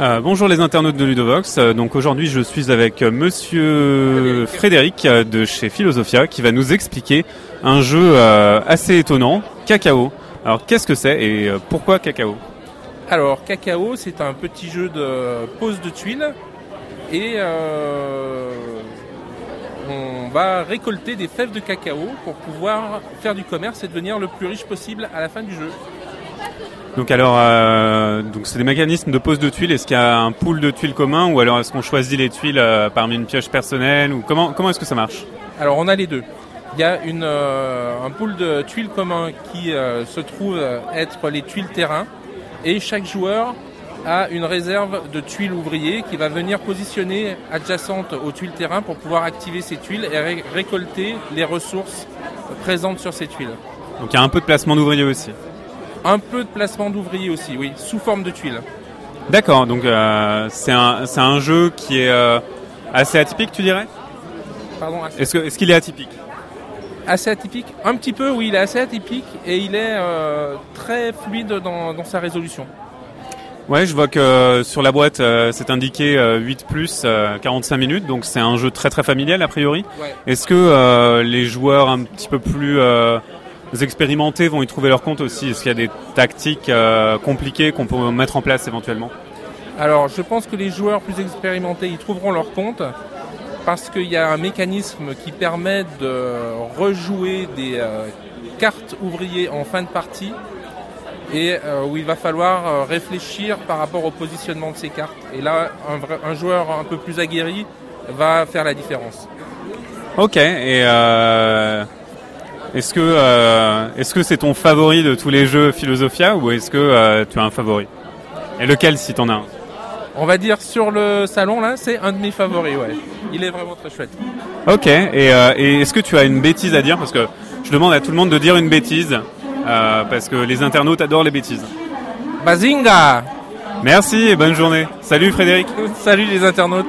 Euh, bonjour les internautes de Ludovox. Euh, donc aujourd'hui, je suis avec euh, Monsieur Frédéric de chez Philosophia qui va nous expliquer un jeu assez étonnant, Cacao. Alors qu'est-ce que c'est et pourquoi Cacao? Alors, Cacao, c'est un petit jeu de pose de tuiles et on va récolter des fèves de cacao pour pouvoir faire du commerce et devenir le plus riche possible à la fin du jeu. Donc alors, euh, donc c'est des mécanismes de pose de tuiles. Est-ce qu'il y a un pool de tuiles commun ou alors est-ce qu'on choisit les tuiles euh, parmi une pioche personnelle ou comment comment est-ce que ça marche? Alors, on a les deux. Il y a une, euh, un pool de tuiles commun qui se trouve être les tuiles terrain et chaque joueur a une réserve de tuiles ouvriers qui va venir positionner adjacente aux tuiles terrain pour pouvoir activer ces tuiles et ré- récolter les ressources présentes sur ces tuiles. Donc il y a un peu de placement d'ouvriers aussi. Un peu de placement d'ouvriers aussi, oui, sous forme de tuiles. D'accord. Donc euh, c'est un un jeu qui est euh, assez atypique, tu dirais? Pardon, assez, Est-ce qu'il est atypique? Assez atypique Un petit peu, oui, il est assez atypique et il est euh, très fluide dans, dans sa résolution. Ouais, je vois que sur la boîte c'est indiqué euh, 8 plus euh, 45 minutes, donc c'est un jeu très très familial a priori. Ouais. Est-ce que les joueurs un petit peu plus euh, expérimentés vont y trouver leur compte aussi Est-ce qu'il y a des tactiques euh, compliquées qu'on peut mettre en place éventuellement? Alors, je pense que les joueurs plus expérimentés y trouveront leur compte parce qu'il y a un mécanisme qui permet de rejouer des euh, cartes ouvriers en fin de partie et euh, où il va falloir réfléchir par rapport au positionnement de ces cartes. Et là, un, vrai- un joueur un peu plus aguerri va faire la différence. Ok. Et est-ce que euh, est-ce que c'est ton favori de tous les jeux Philosophia ou est-ce que euh, tu as un favori? Et lequel si t'en as un? On va dire sur le salon là, c'est un de mes favoris, ouais. Il est vraiment très chouette. Ok. Et, euh, et est-ce que tu as une bêtise à dire? Parce que je demande à tout le monde de dire une bêtise parce que les internautes adorent les bêtises. Bazinga Merci et bonne journée. Salut Frédéric. Salut les internautes